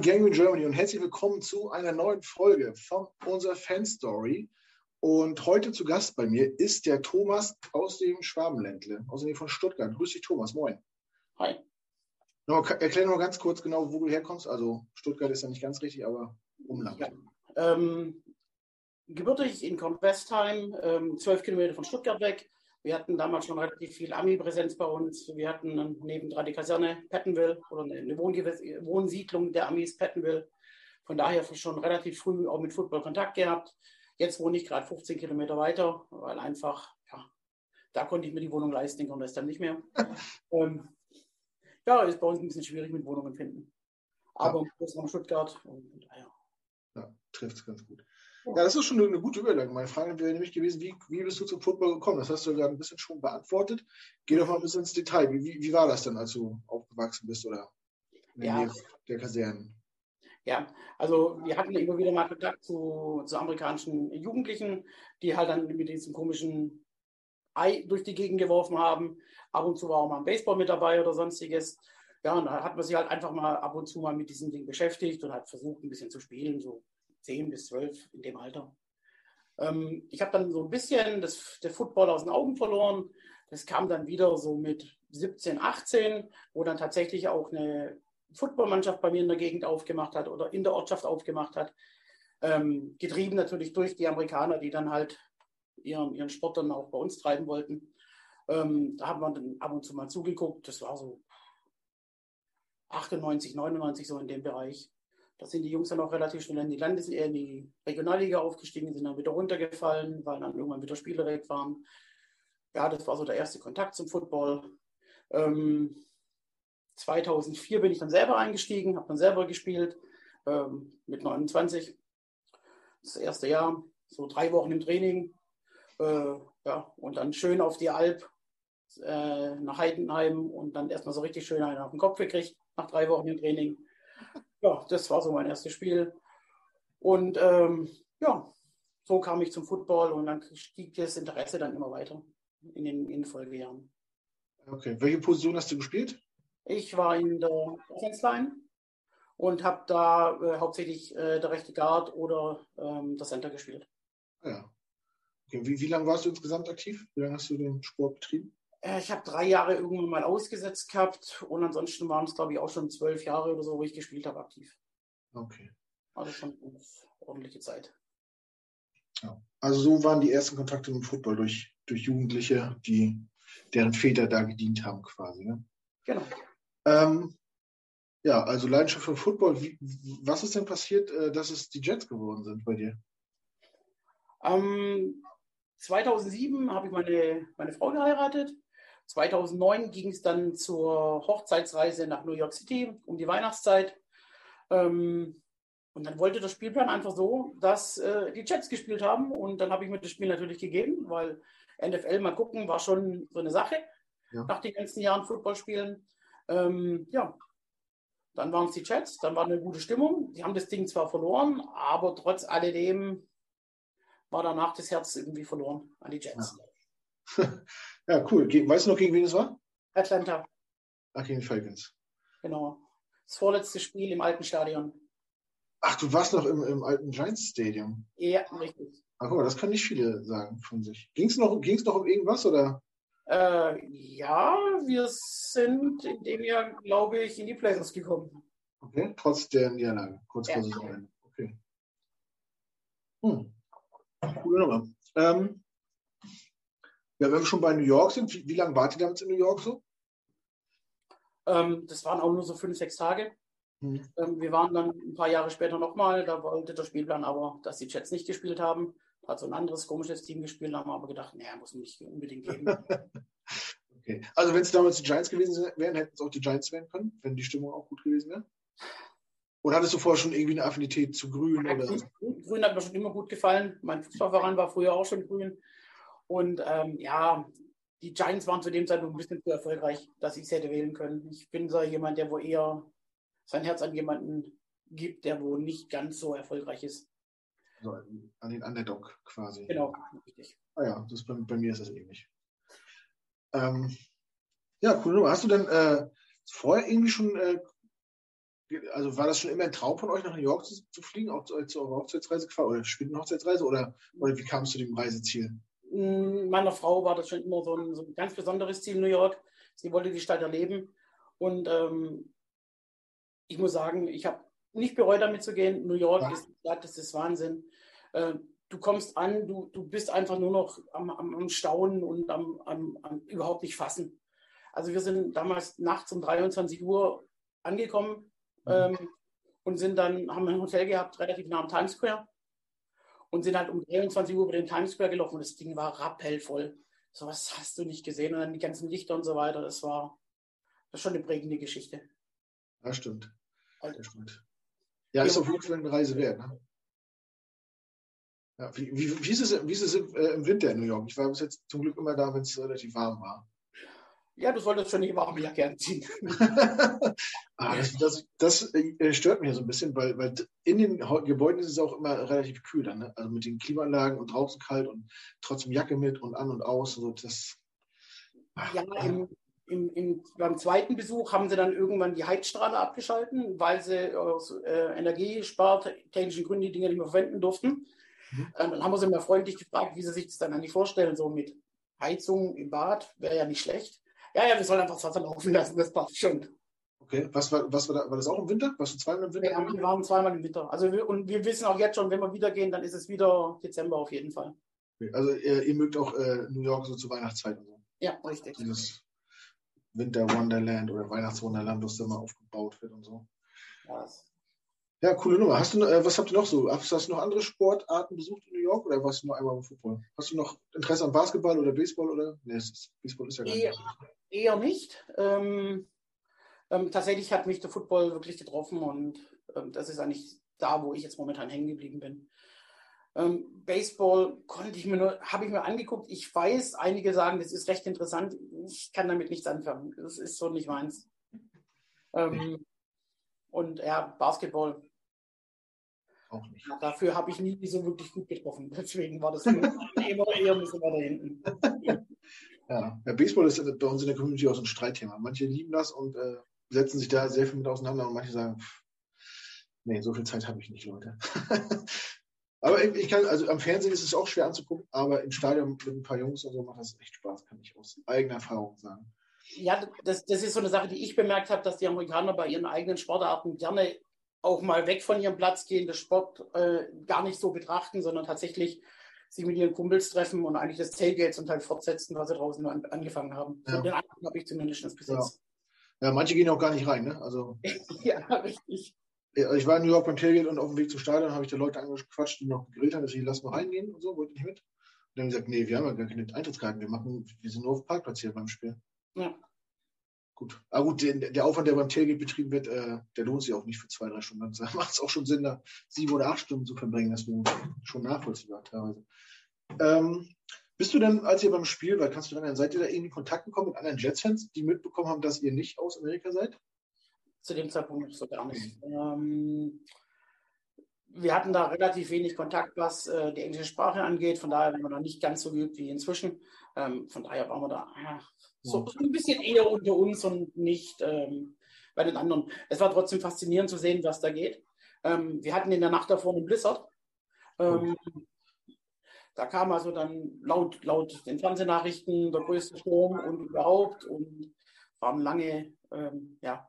Gang in Germany und herzlich willkommen zu einer neuen Folge von unserer Fan Story. Und heute zu Gast bei mir ist der Thomas aus dem Schwabenländle, aus dem von Stuttgart. Grüß dich, Thomas. Moin. Hi. Noch, erklär noch ganz kurz genau, wo du herkommst. Also Stuttgart ist ja nicht ganz richtig, aber Umland. Ja. Ähm, gebürtig in Kornwestheim, ähm, zwölf Kilometer von Stuttgart weg. Wir hatten damals schon relativ viel Ami-Präsenz bei uns. Wir hatten nebendran die Kaserne Pettenville oder eine Wohnsiedlung der Amis Pettenville. Von daher schon relativ früh auch mit Football Kontakt gehabt. Jetzt wohne ich gerade 15 Kilometer weiter, weil einfach, ja, da konnte ich mir die Wohnung leisten, und das dann nicht mehr. ähm, ja, ist bei uns ein bisschen schwierig mit Wohnungen finden. Aber ja. Großraum Stuttgart und, ja. ja trifft es ganz gut. Ja, das ist schon eine, gute Überleitung. Meine Frage wäre nämlich gewesen, wie, wie bist du zum Football gekommen? Das hast du ja ein bisschen schon beantwortet. Geh doch mal ein bisschen ins Detail. Wie, wie, wie war das denn, als du aufgewachsen bist oder in der ja. Nähe der Kasernen? Ja, also wir hatten immer wieder mal Kontakt zu, zu amerikanischen Jugendlichen, die halt dann mit diesem komischen Ei durch die Gegend geworfen haben. Ab und zu war auch mal ein Baseball mit dabei oder sonstiges. Ja, und da hat man sich halt einfach mal ab und zu mal mit diesem Ding beschäftigt und hat versucht, ein bisschen zu spielen, so 10 bis 12 in dem Alter. Ähm, ich habe dann so ein bisschen das, der Football aus den Augen verloren. Das kam dann wieder so mit 17, 18, wo dann tatsächlich auch eine Footballmannschaft bei mir in der Gegend aufgemacht hat oder in der Ortschaft aufgemacht hat. Ähm, getrieben natürlich durch die Amerikaner, die dann halt ihren, ihren Sport dann auch bei uns treiben wollten. Ähm, da haben wir dann ab und zu mal zugeguckt. Das war so 98, 99 so in dem Bereich. Da sind die Jungs dann auch relativ schnell in die Landes äh, in die Regionalliga aufgestiegen, sind dann wieder runtergefallen, weil dann irgendwann wieder Spieler weg waren. Ja, das war so der erste Kontakt zum Football. Ähm, 2004 bin ich dann selber eingestiegen, habe dann selber gespielt ähm, mit 29. Das erste Jahr, so drei Wochen im Training. Äh, ja, und dann schön auf die Alp äh, nach Heidenheim und dann erstmal so richtig schön einen auf den Kopf gekriegt nach drei Wochen im Training ja, das war so mein erstes Spiel. Und ähm, ja, so kam ich zum Football und dann stieg das Interesse dann immer weiter in den, in den Folgejahren. Okay, welche Position hast du gespielt? Ich war in der Offense Line und habe da äh, hauptsächlich äh, der rechte Guard oder ähm, der Center gespielt. Ah ja. Okay. Wie, wie lange warst du insgesamt aktiv? Wie lange hast du den Sport betrieben? Äh, ich habe drei Jahre irgendwann mal ausgesetzt gehabt und ansonsten waren es, glaube ich, auch schon zwölf Jahre oder so, wo ich gespielt habe aktiv. Okay. Also schon eine ordentliche Zeit. Ja. Also so waren die ersten Kontakte mit dem Football durch, durch Jugendliche, die deren Väter da gedient haben quasi. Ne? Genau. Ähm, ja, also Leidenschaft für Football. Wie, was ist denn passiert, äh, dass es die Jets geworden sind bei dir? Ähm, 2007 habe ich meine, meine Frau geheiratet 2009 ging es dann zur Hochzeitsreise nach New York City um die Weihnachtszeit. Ähm, und dann wollte der Spielplan einfach so, dass äh, die Jets gespielt haben. Und dann habe ich mir das Spiel natürlich gegeben, weil NFL mal gucken war schon so eine Sache ja. nach den ganzen Jahren Footballspielen. Ähm, ja, dann waren es die Jets, dann war eine gute Stimmung. Die haben das Ding zwar verloren, aber trotz alledem war danach das Herz irgendwie verloren an die Jets. Ja. Ja, cool. Weißt du noch, gegen wen es war? Atlanta. Ach, gegen die Falcons. Genau. Das vorletzte Spiel im alten Stadion. Ach, du warst noch im, im alten Giants Stadium. Ja, richtig. Ach, guck mal, das können nicht viele sagen von sich. Ging es noch, ging's noch um irgendwas oder? Äh, ja, wir sind in dem Jahr, glaube ich, in die Playoffs gekommen. Okay, trotz der Niederlage, kurz ja. vor Saisonende. Okay. Hm. Coole Nummer. Ähm, ja, wenn wir schon bei New York sind, wie, wie lange wart ihr damals in New York so? Ähm, das waren auch nur so fünf, sechs Tage. Hm. Ähm, wir waren dann ein paar Jahre später nochmal, da wollte der Spielplan aber, dass die Jets nicht gespielt haben. Hat so ein anderes komisches Team gespielt, da haben wir aber gedacht, naja, muss nicht unbedingt geben. okay. Also wenn es damals die Giants gewesen wären, hätten es auch die Giants werden können, wenn die Stimmung auch gut gewesen wäre? Oder hattest du vorher schon irgendwie eine Affinität zu Grün? Oder? Grün hat mir schon immer gut gefallen. Mein Fußballverein war früher auch schon grün. Und ähm, ja, die Giants waren zu dem Zeitpunkt ein bisschen zu erfolgreich, dass ich es hätte wählen können. Ich bin so jemand, der wo eher sein Herz an jemanden gibt, der wo nicht ganz so erfolgreich ist. Also an den Underdog quasi. Genau, richtig. Ah ja, das bei, bei mir ist das ähnlich. Ähm, ja, cool. Hast du denn äh, vorher irgendwie schon äh, also war das schon immer ein Traum von euch, nach New York zu, zu fliegen, auch zu, zu eurer Hochzeitsreise gefahren oder späten Hochzeitsreise oder, oder wie kam es zu dem Reiseziel? Meiner Frau war das schon immer so ein, so ein ganz besonderes Ziel, New York. Sie wollte die Stadt erleben. Und ähm, ich muss sagen, ich habe nicht bereut, damit zu gehen. New York ja. ist die Stadt, das ist Wahnsinn. Äh, du kommst an, du, du bist einfach nur noch am, am, am Staunen und am, am, am, überhaupt nicht fassen. Also wir sind damals nachts um 23 Uhr angekommen mhm. ähm, und sind dann, haben ein Hotel gehabt, relativ nah am Times Square und sind halt um 23 Uhr über den Times Square gelaufen und das Ding war rappellvoll. So was hast du nicht gesehen und dann die ganzen Lichter und so weiter. Das war das ist schon eine prägende Geschichte. Das stimmt. Das stimmt. Ja, ist auf jeden Fall eine Reise wert. Ne? Ja, wie, wie, wie, ist es, wie ist es im, äh, im Winter in New York? Ich war bis jetzt zum Glück immer da, wenn es relativ warm war. Ja, du solltest schon die warme Jacke anziehen. ah, das, das, das äh, stört mich ja so ein bisschen, weil, weil in den Gebäuden ist es auch immer relativ kühl dann. Ne? Also mit den Klimaanlagen und draußen kalt und trotzdem Jacke mit und an und aus. So, das, ach, ja, im, im, im, beim zweiten Besuch haben sie dann irgendwann die Heizstrahler abgeschalten, weil sie aus äh, energiespartechnischen Gründen die Dinger nicht mehr verwenden durften. Mhm. Ähm, dann haben wir sie mal freundlich gefragt, wie sie sich das dann eigentlich vorstellen, so mit Heizung im Bad, wäre ja nicht schlecht. Ja, ja, wir sollen einfach das Wasser laufen lassen, das passt schon. Okay, was war, was war, da, war das auch im Winter? Warst du zweimal im Winter? Ja, wir waren zweimal im Winter. Also wir, und wir wissen auch jetzt schon, wenn wir wieder gehen, dann ist es wieder Dezember auf jeden Fall. Okay, also ihr, ihr mögt auch äh, New York so zur Weihnachtszeit und so. Ja, richtig. Dieses Winter Wonderland oder Weihnachtswunderland, was da mal aufgebaut wird und so. Ja, ja, coole Nummer. Hast du, äh, was habt ihr noch so? Hast, hast, du noch andere Sportarten besucht in New York oder warst du nur einmal im Football? Hast du noch Interesse an Basketball oder Baseball oder? Nee, ist, Baseball ist ja gar eher, nicht. Eher nicht. Ähm, ähm, tatsächlich hat mich der Football wirklich getroffen und ähm, das ist eigentlich da, wo ich jetzt momentan hängen geblieben bin. Ähm, Baseball konnte ich mir nur, habe ich mir angeguckt. Ich weiß, einige sagen, das ist recht interessant. Ich kann damit nichts anfangen. Das ist so nicht meins. Ähm, und ja, Basketball auch nicht. Dafür habe ich nie so wirklich gut getroffen. Deswegen war das immer eher ein bisschen weiter hinten. Ja, ja Baseball ist bei uns in der Community auch so ein Streitthema. Manche lieben das und äh, setzen sich da sehr viel mit auseinander und manche sagen, pff, nee, so viel Zeit habe ich nicht, Leute. aber ich kann, also am Fernsehen ist es auch schwer anzugucken, aber im Stadion mit ein paar Jungs und so macht das echt Spaß, kann ich aus eigener Erfahrung sagen. Ja, das, das ist so eine Sache, die ich bemerkt habe, dass die Amerikaner bei ihren eigenen Sportarten gerne auch mal weg von ihrem Platz gehen, das Sport äh, gar nicht so betrachten, sondern tatsächlich sich mit ihren Kumpels treffen und eigentlich das Tailgate zum Teil fortsetzen, was sie draußen an, angefangen haben. Ja. So den Eindruck habe ich zumindest bis jetzt. Ja. ja. manche gehen auch gar nicht rein, ne? Also, ja, richtig. Ich war in New York beim Tailgate und auf dem Weg zum Stadion habe ich die Leute angequatscht, die noch gegrillt haben, dass sie lassen wir reingehen und so, wollte nicht mit. Und dann haben gesagt, nee, wir haben ja gar keine Eintrittskarten, wir machen, wir sind nur auf Parkplatz hier beim Spiel. Ja. Gut. Aber gut, der, der Aufwand, der beim Tailgate betrieben wird, äh, der lohnt sich auch nicht für zwei, drei Stunden. Da macht es auch schon Sinn, da sieben oder acht Stunden zu verbringen. Das wäre schon nachvollziehbar teilweise. Ähm, bist du denn, als ihr beim Spiel war, kannst du daran, seid ihr da irgendwie in Kontakt gekommen mit anderen Jets-Fans, die mitbekommen haben, dass ihr nicht aus Amerika seid? Zu dem Zeitpunkt so gar nicht. Ähm, wir hatten da relativ wenig Kontakt, was äh, die englische Sprache angeht. Von daher waren wir da nicht ganz so geübt wie inzwischen. Ähm, von daher waren wir da so, so, ein bisschen eher unter uns und nicht ähm, bei den anderen. Es war trotzdem faszinierend zu sehen, was da geht. Ähm, wir hatten in der Nacht davor einen Blizzard. Ähm, da kam also dann laut, laut den Fernsehnachrichten der größte Sturm und überhaupt und waren lange, ähm, ja,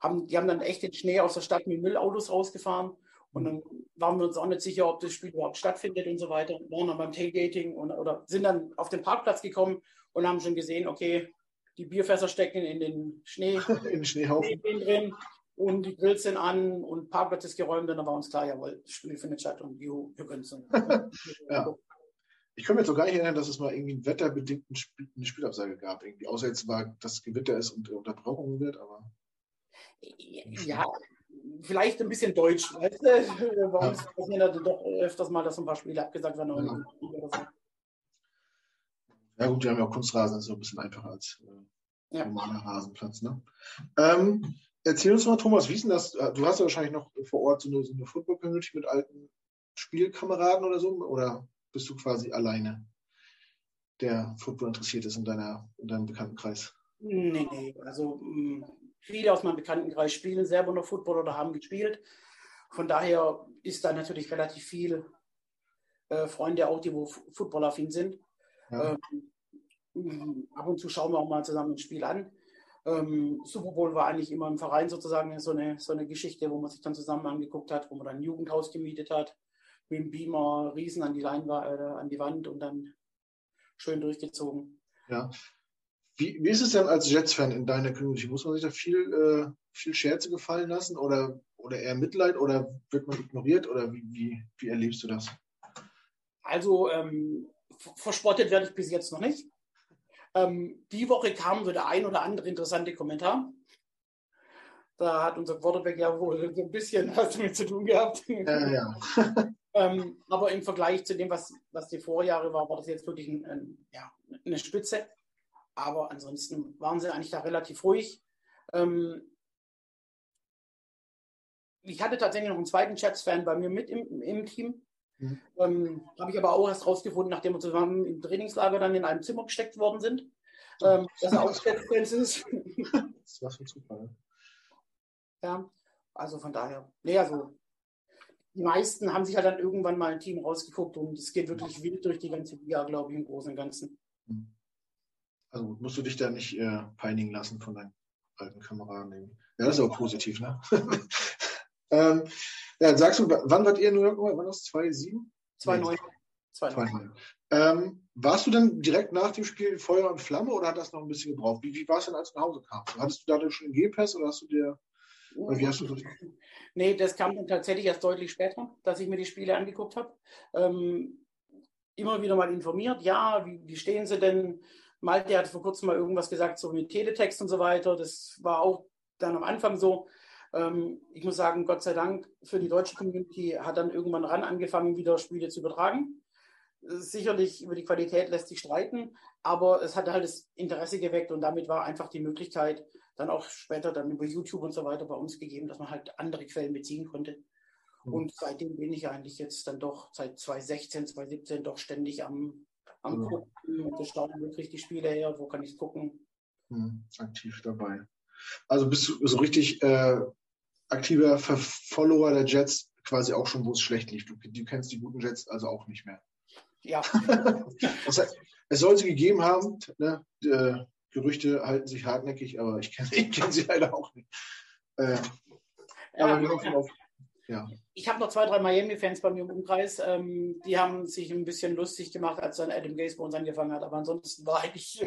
haben, die haben dann echt den Schnee aus der Stadt mit Müllautos rausgefahren und dann waren wir uns auch nicht sicher, ob das Spiel überhaupt stattfindet und so weiter. Waren dann beim Tailgating und, oder sind dann auf den Parkplatz gekommen und haben schon gesehen, okay, die Bierfässer stecken in den Schnee, in den Schneehaufen drin und die Grills sind an und Parkplatz ist geräumt und dann war uns klar, jawohl, das Spiel findet statt und juhu, wir können es. ja. Ich kann mir jetzt auch gar nicht erinnern, dass es mal irgendwie einen wetterbedingten Spiel, eine Spielabsage gab, irgendwie. Außer jetzt war, dass Gewitter ist und Unterbrechungen wird, aber. Ja, vielleicht ein bisschen deutsch, weißt du? Bei uns passieren ja doch öfters mal, dass ein paar Spiele abgesagt werden. Ja. Ja. gut, wir haben ja auch Kunstrasen, das ist so ein bisschen einfacher als äh, ja. normaler Rasenplatz. Ne? Ähm, erzähl uns mal, Thomas, wie ist denn das? Äh, du hast ja wahrscheinlich noch vor Ort so eine, so eine Football-Community mit alten Spielkameraden oder so, oder bist du quasi alleine, der Football interessiert ist in, deiner, in deinem Bekanntenkreis? Nee, nee, also mm, viele aus meinem Bekanntenkreis spielen selber noch Football oder haben gespielt. Von daher ist da natürlich relativ viel äh, Freunde auch, die wo Footballaffin sind. Ja. Ähm, ab und zu schauen wir auch mal zusammen ein Spiel an. Ähm, Super Bowl war eigentlich immer im Verein sozusagen so eine, so eine Geschichte, wo man sich dann zusammen angeguckt hat, wo man dann ein Jugendhaus gemietet hat, mit dem Beamer Riesen an die, Leinwa äh, an die Wand und dann schön durchgezogen. Ja. Wie, wie ist es denn als Jets-Fan in deiner Community? Muss man sich da viel, äh, viel Scherze gefallen lassen oder, oder eher Mitleid oder wird man ignoriert oder wie, wie, wie erlebst du das? Also ähm, verspottet werde ich bis jetzt noch nicht. Ähm, die Woche kam so der ein oder andere interessante Kommentar. Da hat unser Quarterback ja wohl so ein bisschen was damit zu tun gehabt. Ja, ja. ähm, aber im Vergleich zu dem, was, was die Vorjahre war, war das jetzt wirklich ein, ein, ja, eine Spitze. Aber ansonsten waren sie eigentlich da relativ ruhig. Ähm, ich hatte tatsächlich noch einen zweiten Chats-Fan bei mir mit im, im Team. Mhm. Ähm, Habe ich aber auch erst rausgefunden, nachdem wir zusammen im Trainingslager dann in einem Zimmer gesteckt worden sind, ähm, dass er Fans ist. das war schon super. Ja, also von daher. Nee, also die meisten haben sich halt dann irgendwann mal ein Team rausgeguckt und es geht wirklich wild durch die ganze Liga, glaube ich, im Großen und Ganzen. Mhm. Also musst du dich da nicht äh, peinigen lassen von deinen alten Kameraden. Ja, das ist auch positiv, ne? ähm, ja, sagst du, wann wart ihr in New York? Wann war das? 2007? 2009. 2009. Ähm, warst du denn direkt nach dem Spiel Feuer und Flamme oder hat das noch ein bisschen gebraucht? Wie, wie war es denn, als du nach Hause kamst? Hattest du dadurch schon einen G-Pass oder hast du dir. Oder wie hast du das? Nee, das kam dann tatsächlich erst deutlich später, dass ich mir die Spiele angeguckt habe. Ähm, immer wieder mal informiert, ja, wie, wie stehen sie denn? Malte hat vor kurzem mal irgendwas gesagt, so mit Teletext und so weiter. Das war auch dann am Anfang so. Ähm, ich muss sagen, Gott sei Dank für die deutsche Community hat dann irgendwann ran angefangen, wieder Spiele zu übertragen. Sicherlich über die Qualität lässt sich streiten, aber es hat halt das Interesse geweckt und damit war einfach die Möglichkeit, dann auch später dann über YouTube und so weiter bei uns gegeben, dass man halt andere Quellen beziehen konnte. Mhm. Und seitdem bin ich eigentlich jetzt dann doch seit 2016, 2017 doch ständig am, am mhm. Gucken und gestalten, wo kriege ich die Spiele her, wo kann ich es gucken. Mhm. Aktiv dabei. Also bist du so richtig äh, aktiver Follower der Jets quasi auch schon, wo es schlecht lief. Du, du kennst die guten Jets also auch nicht mehr. Ja. das heißt, es soll sie gegeben haben. Ne? Die, äh, Gerüchte halten sich hartnäckig, aber ich kenne kenn sie leider auch nicht. Äh, ja, aber wir hoffen auf. Ja. Ich habe noch zwei, drei Miami-Fans bei mir im Umkreis. Ähm, die haben sich ein bisschen lustig gemacht, als dann Adam Gaze bei uns angefangen hat. Aber ansonsten war eigentlich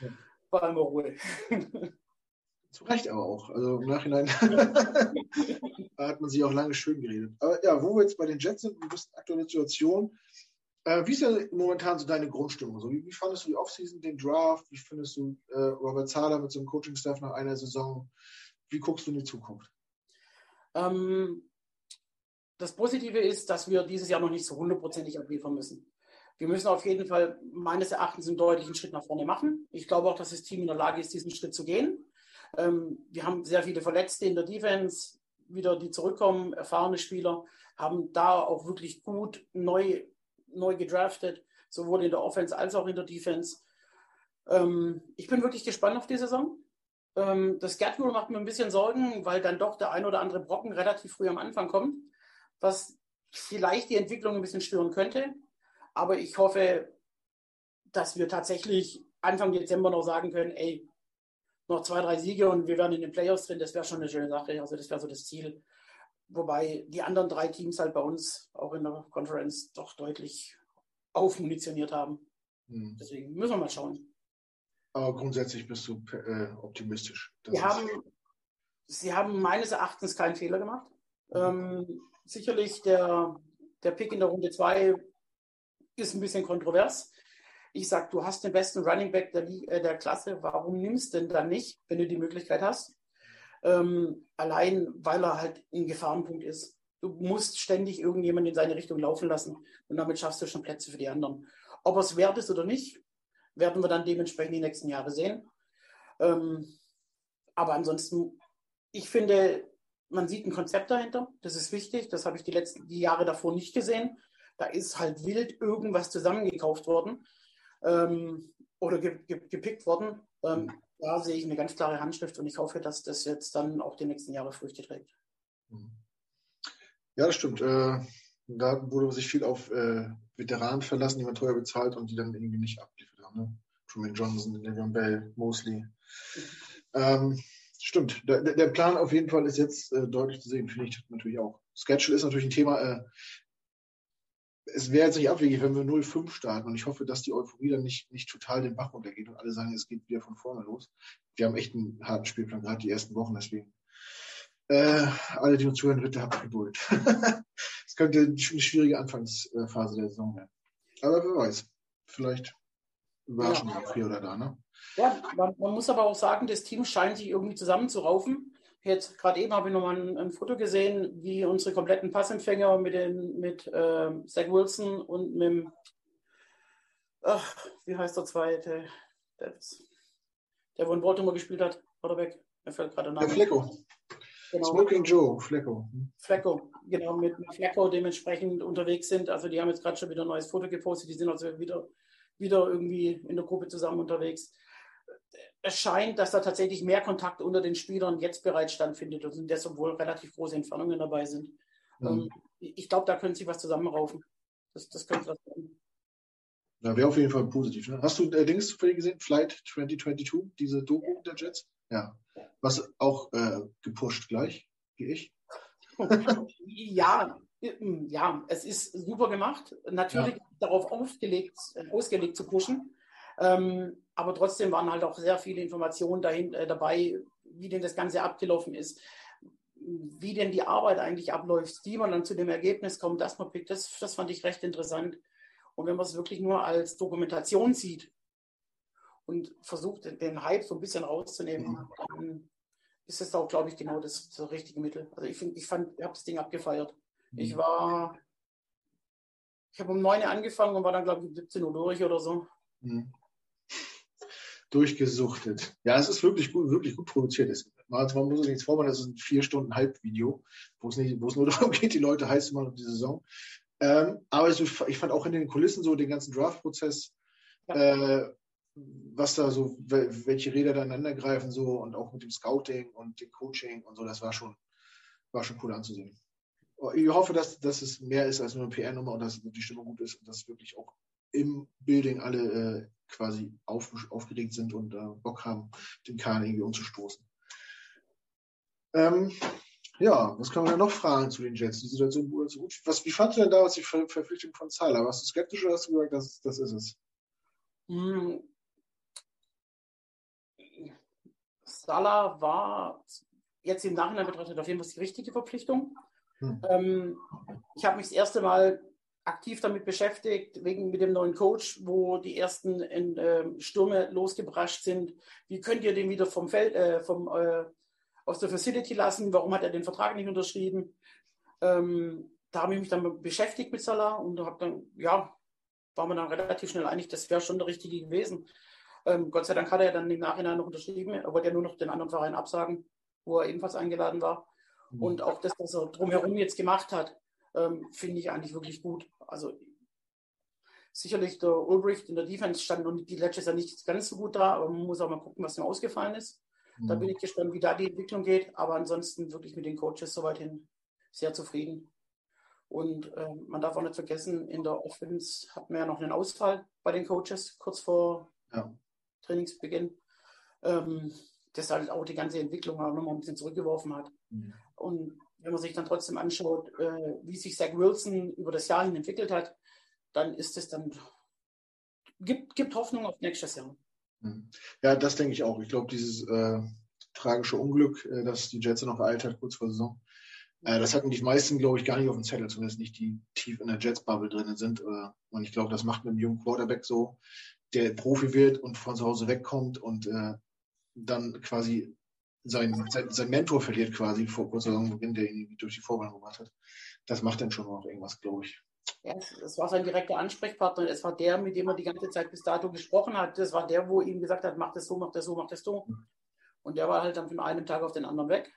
ja. war immer Ruhe. Zu Recht aber auch. Also im Nachhinein hat man sich auch lange schön geredet. Aber ja, wo wir jetzt bei den Jets sind, du bist in aktueller Situation. Äh, wie ist denn momentan so deine Grundstimmung? So, wie, wie fandest du die Offseason, den Draft? Wie findest du äh, Robert Zahler mit so einem Coaching-Staff nach einer Saison? Wie guckst du in die Zukunft? Ähm, das Positive ist, dass wir dieses Jahr noch nicht so hundertprozentig abliefern müssen. Wir müssen auf jeden Fall meines Erachtens einen deutlichen Schritt nach vorne machen. Ich glaube auch, dass das Team in der Lage ist, diesen Schritt zu gehen. Ähm, wir haben sehr viele Verletzte in der Defense, wieder die zurückkommen, erfahrene Spieler, haben da auch wirklich gut neu, neu gedraftet, sowohl in der Offense als auch in der Defense. Ähm, ich bin wirklich gespannt auf die Saison. Ähm, das Schedule macht mir ein bisschen Sorgen, weil dann doch der ein oder andere Brocken relativ früh am Anfang kommt, was vielleicht die Entwicklung ein bisschen stören könnte. Aber ich hoffe, dass wir tatsächlich Anfang Dezember noch sagen können, ey, noch zwei, drei Siege und wir wären in den Playoffs drin, das wäre schon eine schöne Sache. Also das wäre so das Ziel. Wobei die anderen drei Teams halt bei uns auch in der Conference doch deutlich aufmunitioniert haben. Hm. Deswegen müssen wir mal schauen. Aber grundsätzlich bist du äh, optimistisch. Sie haben, sie haben meines Erachtens keinen Fehler gemacht. Mhm. Ähm, sicherlich der, der Pick in der Runde 2 ist ein bisschen kontrovers. Ich sage, du hast den besten Running Back der, äh, der Klasse, warum nimmst du denn dann nicht, wenn du die Möglichkeit hast? Ähm, allein, weil er halt ein Gefahrenpunkt ist. Du musst ständig irgendjemanden in seine Richtung laufen lassen und damit schaffst du schon Plätze für die anderen. Ob es wert ist oder nicht, werden wir dann dementsprechend die nächsten Jahre sehen. Ähm, aber ansonsten, ich finde, man sieht ein Konzept dahinter. Das ist wichtig. Das habe ich die letzten die Jahre davor nicht gesehen. Da ist halt wild irgendwas zusammengekauft worden ähm, oder ge ge gepickt worden. Ähm, da sehe ich eine ganz klare Handschrift und ich hoffe, dass das jetzt dann auch die nächsten Jahre Früchte trägt. Mhm. Ja, das stimmt. Äh, da wurde sich viel auf äh, Veteranen verlassen, die man teuer bezahlt und die dann irgendwie nicht abgeliefert haben. Ne? Truman Johnson, Le'Veon Bell, Mosley. Mhm. Ähm, stimmt. Der, der, Plan auf jeden Fall ist jetzt äh, deutlich zu sehen, finde ich natürlich auch. Schedule ist natürlich ein Thema. Äh, es wäre jetzt nicht abwegig, wenn wir 0-5 starten und ich hoffe, dass die Euphorie dann nicht, nicht total den Bach runtergeht und alle sagen, es geht wieder von vorne los. Wir haben echt einen harten Spielplan, gerade die ersten Wochen, deswegen. Äh, alle, die uns zuhören, bitte habt Geduld. Es könnte eine schwierige Anfangsphase der Saison werden. Aber wer weiß, vielleicht überraschen ja. wir hier oder da, ne? Ja, man, man, muss aber auch sagen, das Team scheint sich irgendwie zusammenzuraufen. Jetzt gerade eben habe ich nochmal ein, ein Foto gesehen, wie unsere kompletten Passempfänger mit, den, mit äh, Zach Wilson und mit dem, ach, wie heißt der zweite, der, der wo in Baltimore gespielt hat, oder weg, mir fällt gerade der Name. Der Flecko. Genau. Smoking Joe, Flecko. Flecko, genau, mit Flecko dementsprechend unterwegs sind. Also die haben jetzt gerade schon wieder ein neues Foto gepostet, die sind also wieder, wieder irgendwie in der Gruppe zusammen unterwegs es scheint, dass da tatsächlich mehr Kontakt unter den Spielern jetzt bereits stattfindet und deshalb wohl relativ große Entfernungen dabei sind. Mhm. ich glaube, da können sie was zusammenraufen. Das, das könnte was sein. Ja, wäre auf jeden Fall positiv. Ne? Hast du äh, Dings für gesehen? Flight 2022, diese Doku der Jets? Ja. Was auch äh, gepusht gleich, wie ich. ja, ja, es ist super gemacht. Natürlich ja. darauf aufgelegt, äh, ausgelegt zu pushen. Ähm, aber trotzdem waren halt auch sehr viele Informationen dahin, äh, dabei, wie denn das Ganze abgelaufen ist, wie denn die Arbeit eigentlich abläuft, wie man dann zu dem Ergebnis kommt, dass man pickt. Das, das fand ich recht interessant. Und wenn man es wirklich nur als Dokumentation sieht und versucht, den Hype so ein bisschen rauszunehmen, dann ist es auch, glaube ich, genau das, das richtige Mittel. Also ich ich fand, ich habe das Ding abgefeiert. Ich mhm. war, ich habe um 9 Uhr angefangen und war dann, glaube ich, um 17 Uhr durch oder so. Mhm durchgesuchtet. Ja, es ist wirklich gut, wirklich gut produziert. Es, man muss sich nichts vormachen, das ist ein vier Stunden Halbvideo, wo es nicht, wo es nur darum geht, die Leute heiß zu machen auf die Saison. Ähm, aber es, ich fand auch in den Kulissen so den ganzen Draft-Prozess, ja. äh, was da so, welche Räder da ineinander greifen so und auch mit dem Scouting und dem Coaching und so, das war schon, war schon cool anzusehen. Ich hoffe, dass, dass es mehr ist als nur eine PR-Nummer und dass die Stimmung gut ist und dass wirklich auch im Building alle äh, quasi auf, aufgeregt sind und äh, Bock haben, den Kahn irgendwie umzustoßen. Ähm, ja, was kann man da noch fragen zu den Jets? Die Situation wurde so gut. Was, wie fandest du denn damals die Ver Verpflichtung von Zahler? Warst du skeptisch oder hast du gesagt, das, das ist es? Hm. Salah war jetzt im Nachhinein betrachtet auf jeden Fall die richtige Verpflichtung. Hm. Ähm, ich habe mich das erste Mal aktiv damit beschäftigt, wegen mit dem neuen Coach, wo die ersten in, äh, Stürme losgebrascht sind. Wie könnt ihr den wieder vom Feld, äh, vom, äh, aus der Facility lassen? Warum hat er den Vertrag nicht unterschrieben? Ähm, da habe ich mich dann beschäftigt mit Salah und habe dann, ja, war man dann relativ schnell einig, das wäre schon der richtige gewesen. Ähm, Gott sei Dank hat er dann im Nachhinein noch unterschrieben. Er wollte ja nur noch den anderen Verein absagen, wo er ebenfalls eingeladen war. Mhm. Und auch das, was er drumherum jetzt gemacht hat, ähm, finde ich eigentlich wirklich gut. Also sicherlich der Ulbricht in der Defense stand und die letztes Jahr nicht ganz so gut da, aber man muss auch mal gucken, was ihm ausgefallen ist. Mhm. Da bin ich gespannt, wie da die Entwicklung geht. Aber ansonsten wirklich mit den Coaches soweit hin sehr zufrieden. Und äh, man darf auch nicht vergessen, in der Offense hatten wir ja noch einen Ausfall bei den Coaches kurz vor ja. Trainingsbeginn. Ähm, das halt auch die ganze Entwicklung auch nochmal ein bisschen zurückgeworfen hat. Mhm. Und wenn man sich dann trotzdem anschaut, äh, wie sich Zach Wilson über das Jahr hin entwickelt hat, dann ist es dann, gibt, gibt Hoffnung auf nächstes Jahr. Hm. Ja, das denke ich auch. Ich glaube, dieses äh, tragische Unglück, äh, dass die Jets noch ereilt hat, kurz vor Saison, äh, das hatten die meisten, glaube ich, gar nicht auf dem Zettel, zumindest nicht die tief in der Jets-Bubble drin sind. Äh, und ich glaube, das macht mit einem jungen Quarterback so, der Profi wird und von zu Hause wegkommt und äh, dann quasi sein, sein, sein Mentor verliert quasi vor kurzer Beginn, der ihn durch die Vorbereitung gemacht hat. Das macht dann schon noch irgendwas, glaube ich. Ja, es war sein direkter Ansprechpartner. Es war der, mit dem er die ganze Zeit bis dato gesprochen hat. Das war der, wo ihm gesagt hat, mach das so, mach das so, mach das so. Mhm. Und der war halt dann von einem Tag auf den anderen weg.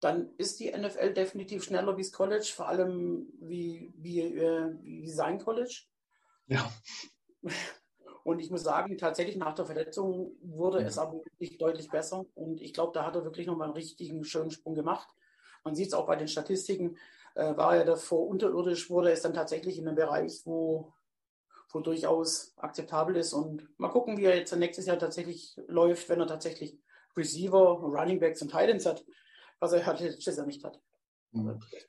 Dann ist die NFL definitiv schneller wie das College, vor allem wie, wie, äh, wie sein College. Ja. Und ich muss sagen, tatsächlich nach der Verletzung wurde es aber wirklich deutlich besser. Und ich glaube, da hat er wirklich nochmal einen richtigen schönen Sprung gemacht. Man sieht es auch bei den Statistiken. Äh, war er davor unterirdisch, wurde es dann tatsächlich in einem Bereich, wo, wo durchaus akzeptabel ist. Und mal gucken, wie er jetzt nächstes Jahr tatsächlich läuft, wenn er tatsächlich Receiver, Running Backs und Titans hat, was er halt letztes Jahr nicht hat.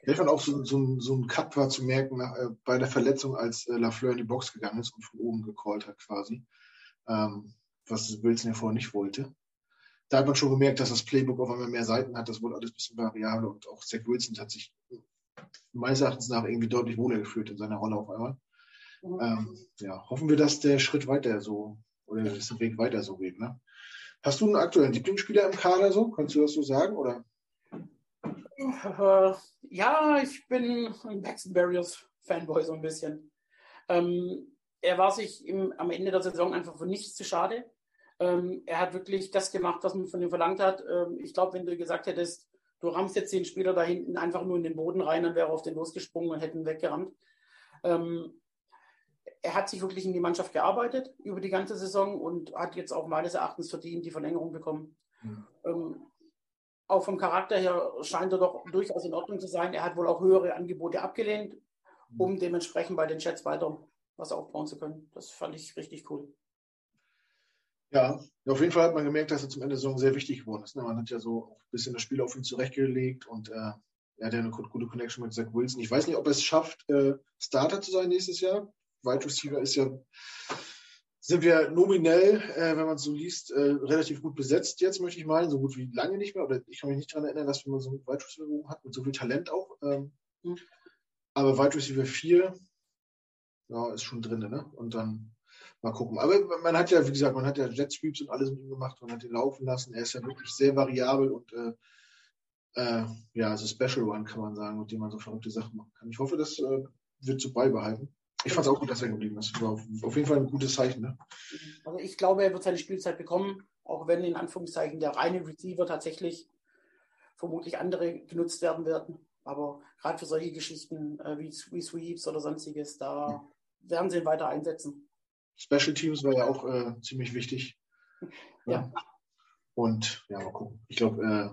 Ich fand auch so, so, so ein Cut war zu merken äh, bei der Verletzung, als äh, Lafleur in die Box gegangen ist und von oben gecallt hat quasi, ähm, was Wilson ja vorher nicht wollte. Da hat man schon gemerkt, dass das Playbook auf einmal mehr Seiten hat. Das wurde alles ein bisschen variabel und auch Zach Wilson hat sich meines Erachtens nach irgendwie deutlich wohler gefühlt in seiner Rolle auf einmal. Mhm. Ähm, ja, hoffen wir, dass der Schritt weiter so oder dass der Weg weiter so geht. Ne? Hast du einen aktuellen Lieblingsspieler im Kader so? Kannst du das so sagen? Oder? Äh, ja, ich bin ein Paxton Barriers Fanboy so ein bisschen. Ähm, er war sich im, am Ende der Saison einfach für nichts zu schade. Ähm, er hat wirklich das gemacht, was man von ihm verlangt hat. Ähm, ich glaube, wenn du gesagt hättest, du rammst jetzt den Spieler da hinten einfach nur in den Boden rein, dann wäre er auf den losgesprungen und hätten weggerannt. Ähm, er hat sich wirklich in die Mannschaft gearbeitet über die ganze Saison und hat jetzt auch meines Erachtens verdient die Verlängerung bekommen. Mhm. Auch vom Charakter her scheint er doch durchaus in Ordnung zu sein. Er hat wohl auch höhere Angebote abgelehnt, um dementsprechend bei den Chats weiter was aufbauen zu können. Das fand ich richtig cool. Ja, auf jeden Fall hat man gemerkt, dass er zum Ende der Saison sehr wichtig geworden ist. Ne? Man hat ja so ein bisschen das Spiel auf ihn zurechtgelegt und äh, er hat ja eine gute Connection mit Zach Wilson. Ich weiß nicht, ob er es schafft, äh, Starter zu sein nächstes Jahr. Wide Receiver ist ja sind wir nominell, äh, wenn man es so liest, äh, relativ gut besetzt jetzt, möchte ich meinen. So gut wie lange nicht mehr. Oder ich kann mich nicht daran erinnern, dass man so einen Wide Receiver hat mit so viel Talent auch. Ähm, mhm. Aber Wide Receiver 4 ja, ist schon drin, ne? Und dann mal gucken. Aber man hat ja, wie gesagt, man hat ja Jet Sweeps und alles mit ihm gemacht. Man hat ihn laufen lassen. Er ist ja wirklich sehr variabel und äh, äh, ja, also Special One kann man sagen, mit dem man so verrückte Sachen machen kann. Ich hoffe, das äh, wird so beibehalten. Ich fand es auch gut, dass er geblieben ist. War auf jeden Fall ein gutes Zeichen. Ne? Also ich glaube, er wird seine Spielzeit bekommen, auch wenn in Anführungszeichen der reine Receiver tatsächlich vermutlich andere genutzt werden werden. Aber gerade für solche Geschichten äh, wie, wie Sweeps oder sonstiges, da ja. werden sie ihn weiter einsetzen. Special Teams war ja auch äh, ziemlich wichtig. ja. Und ja, mal gucken. Ich glaube, äh,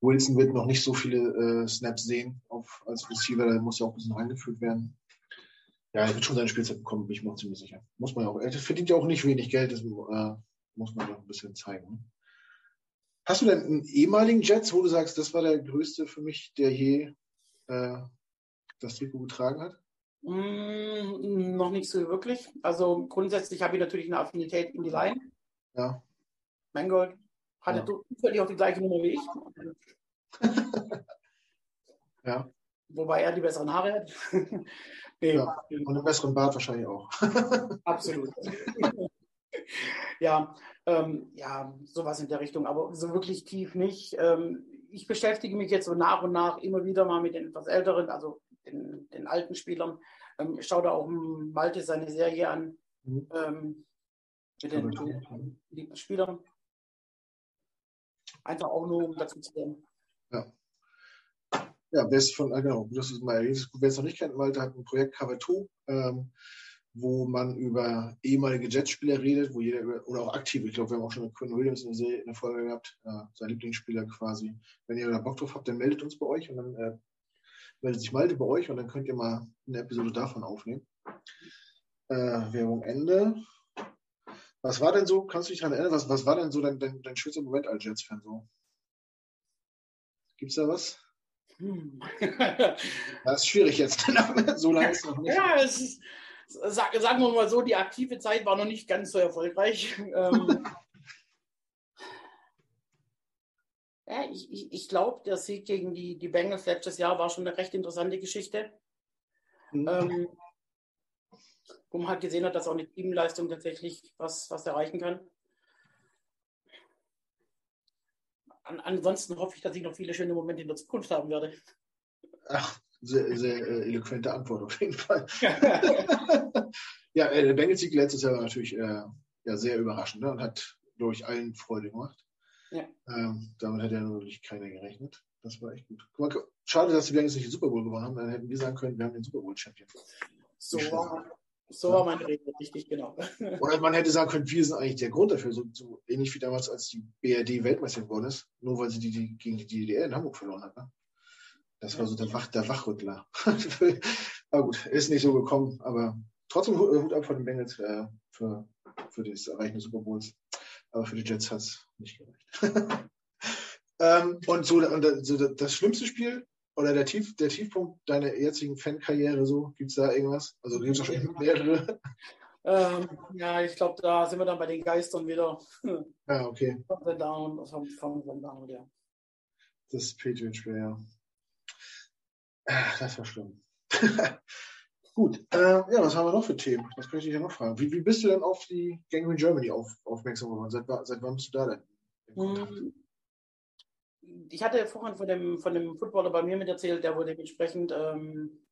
Wilson wird noch nicht so viele äh, Snaps sehen auf, als Receiver. Da muss ja auch ein bisschen reingeführt werden. Ja, er wird schon seine Spielzeit bekommen, bin ich mir auch ziemlich sicher. Muss man ja auch. Er verdient ja auch nicht wenig Geld, das äh, muss man ja auch ein bisschen zeigen. Ne? Hast du denn einen ehemaligen Jets, wo du sagst, das war der größte für mich, der je äh, das Trikot getragen hat? Mm, noch nicht so wirklich. Also grundsätzlich habe ich natürlich eine Affinität in die Line. Ja. Mangold hatte ja. zufällig auch die gleiche Nummer wie ich. ja. Wobei er die besseren Haare hat. Ja, und einen besseren Bart wahrscheinlich auch. Absolut. ja, ähm, ja, sowas in der Richtung, aber so wirklich tief nicht. Ähm, ich beschäftige mich jetzt so nach und nach immer wieder mal mit den etwas älteren, also den, den alten Spielern. Ähm, ich schaue da auch Malte seine Serie an mhm. ähm, mit den geliebten Spielern. Einfach auch nur, um dazu zu lernen. Ja. Ja, wer es von, ah, genau, das ist mal wer es noch nicht kennt, Malte hat ein Projekt Cover 2, ähm, wo man über ehemalige Jetspieler redet, wo jeder über, oder auch aktive, ich glaube, wir haben auch schon mit Quinn Williams in der, in der Folge gehabt, äh, sein Lieblingsspieler quasi. Wenn ihr da Bock drauf habt, dann meldet uns bei euch und dann äh, meldet sich Malte bei euch und dann könnt ihr mal eine Episode davon aufnehmen. Äh, Werbung Ende. Was war denn so, kannst du dich daran erinnern, was, was war denn so dein, dein, dein schönster Moment als Jets-Fan so? Gibt's da was? Hm. das ist schwierig jetzt. so lange ist es noch nicht. Ja, es ist, sag, sagen wir mal so, die aktive Zeit war noch nicht ganz so erfolgreich. Ähm, ja, ich ich, ich glaube, der Sieg gegen die, die Bengals letztes Jahr war schon eine recht interessante Geschichte. Mhm. Ähm, wo man halt gesehen hat, dass auch eine Teamleistung tatsächlich was, was erreichen kann. An, ansonsten hoffe ich, dass ich noch viele schöne Momente in der Zukunft haben werde. Ach, sehr, sehr äh, eloquente Antwort auf jeden Fall. ja, äh, der Bengals-Sieg letztes Jahr war natürlich äh, ja, sehr überraschend ne, und hat, glaube ich, allen Freude gemacht. Ja. Ähm, damit hat ja natürlich keiner gerechnet. Das war echt gut. Mal, schade, dass die Bengals nicht den Super Bowl gewonnen haben. Dann hätten wir sagen können, wir haben den Super Bowl-Champion. So war, So war meine Rede, richtig, genau. Oder man hätte sagen können, wir sind eigentlich der Grund dafür, so, so ähnlich wie damals, als die BRD Weltmeister geworden ist, nur weil sie die, die gegen die DDR in Hamburg verloren hat. Ne? Das war so der, Wach, der Wachrüttler. aber gut, ist nicht so gekommen, aber trotzdem Hut ab von den Bengals äh, für, für das Erreichen des Super Bowls. Aber für die Jets hat es nicht gereicht. ähm, und so, und so das schlimmste Spiel oder der, Tief, der Tiefpunkt deiner jetzigen Fankarriere so? Gibt es da irgendwas? Also gibt es wahrscheinlich mehrere. Ähm, ja, ich glaube, da sind wir dann bei den Geistern wieder. Ja, okay. Down, down, ja. Das Patriot-Spiel, ja. Das war schlimm. Gut, äh, ja, was haben wir noch für Themen? Das könnte ich ja noch fragen. Wie, wie bist du denn auf die Gangrene Germany auf, aufmerksam geworden? Seit, seit wann bist du da denn? Ich hatte vorhin von dem, von dem Footballer bei mir mit erzählt, der wohl dementsprechend ähm,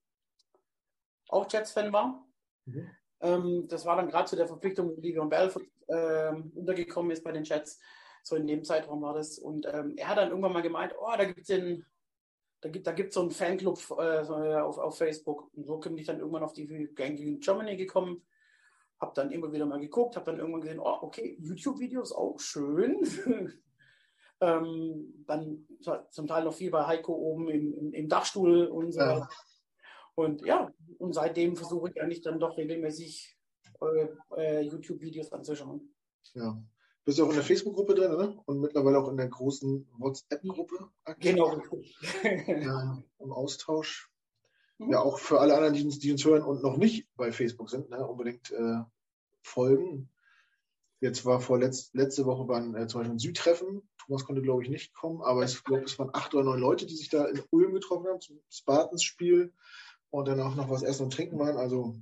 auch Jets-Fan war. Mhm. Ähm, das war dann gerade zu der Verpflichtung, wo Livion Bell ähm, untergekommen ist bei den Jets. So in dem Zeitraum war das. Und ähm, er hat dann irgendwann mal gemeint, oh, da gibt es den, da gibt da gibt's so einen Fanclub äh, auf, auf Facebook. Und so bin ich dann irgendwann auf die Gang in Germany gekommen. Hab dann immer wieder mal geguckt, hab dann irgendwann gesehen, oh, okay, YouTube-Videos auch schön. Ähm, dann zum Teil noch viel bei Heiko oben im, im, im Dachstuhl und so. Ja. Und ja, und seitdem versuche ich eigentlich dann doch regelmäßig äh, äh, YouTube-Videos anzuschauen. Ja. Bist du auch in der Facebook-Gruppe drin, ne? Und mittlerweile auch in der großen WhatsApp-Gruppe Genau. ja, Im Austausch. Mhm. Ja, auch für alle anderen, die uns, die uns hören und noch nicht bei Facebook sind, ne? unbedingt äh, folgen. Jetzt war vor letzt, letzte Woche waren äh, zum Beispiel ein Südtreffen. Thomas konnte, glaube ich, nicht kommen, aber ich glaube, es waren acht oder neun Leute, die sich da in Ulm getroffen haben zum Spartans-Spiel und dann auch noch was essen und trinken waren. Also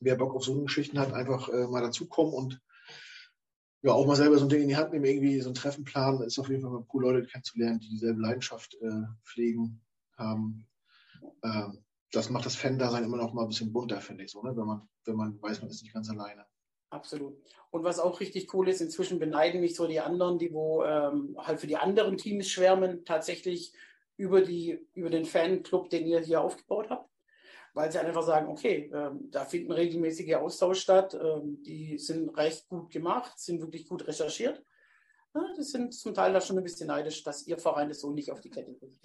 wer Bock auf so Geschichten hat, einfach äh, mal dazukommen und ja, auch mal selber so ein Ding in die Hand nehmen, irgendwie so ein Treffen planen. Ist auf jeden Fall mal cool, Leute kennenzulernen, die dieselbe Leidenschaft äh, pflegen, haben. Ähm, das macht das Fan-Dasein immer noch mal ein bisschen bunter, finde ich so, ne? wenn, man, wenn man weiß, man ist nicht ganz alleine. Absolut. Und was auch richtig cool ist, inzwischen beneiden mich so die anderen, die wo ähm, halt für die anderen Teams schwärmen, tatsächlich über, die, über den Fanclub, den ihr hier aufgebaut habt. Weil sie einfach sagen, okay, ähm, da finden regelmäßige Austausch statt, ähm, die sind recht gut gemacht, sind wirklich gut recherchiert. Ja, das sind zum Teil da schon ein bisschen neidisch, dass ihr Verein das so nicht auf die Kette bringt.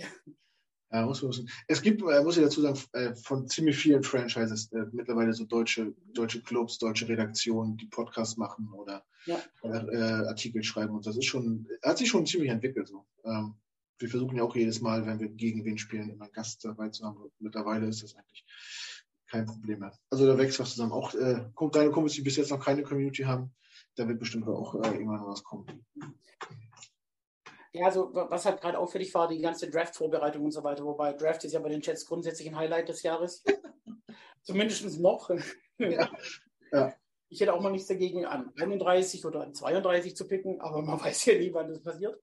Muss man wissen. Es gibt, äh, muss ich dazu sagen, äh, von ziemlich vielen Franchises äh, mittlerweile so deutsche, deutsche Clubs, deutsche Redaktionen, die Podcasts machen oder ja. äh, Artikel schreiben. Und das ist schon, hat sich schon ziemlich entwickelt. So. Ähm, wir versuchen ja auch jedes Mal, wenn wir gegen wen spielen, immer einen Gast dabei zu haben. Mittlerweile ist das eigentlich kein Problem mehr. Also da wächst was zusammen. Auch äh, deine Kumpels, die bis jetzt noch keine Community haben, da wird bestimmt auch äh, irgendwann was kommen. Ja, also was halt gerade auffällig war, die ganze Draft-Vorbereitung und so weiter. Wobei Draft ist ja bei den Chats grundsätzlich ein Highlight des Jahres. Zumindest noch. Ja. ja. Ich hätte auch mal nichts dagegen, an 31 oder an 32 zu picken, aber man weiß ja nie, wann das passiert.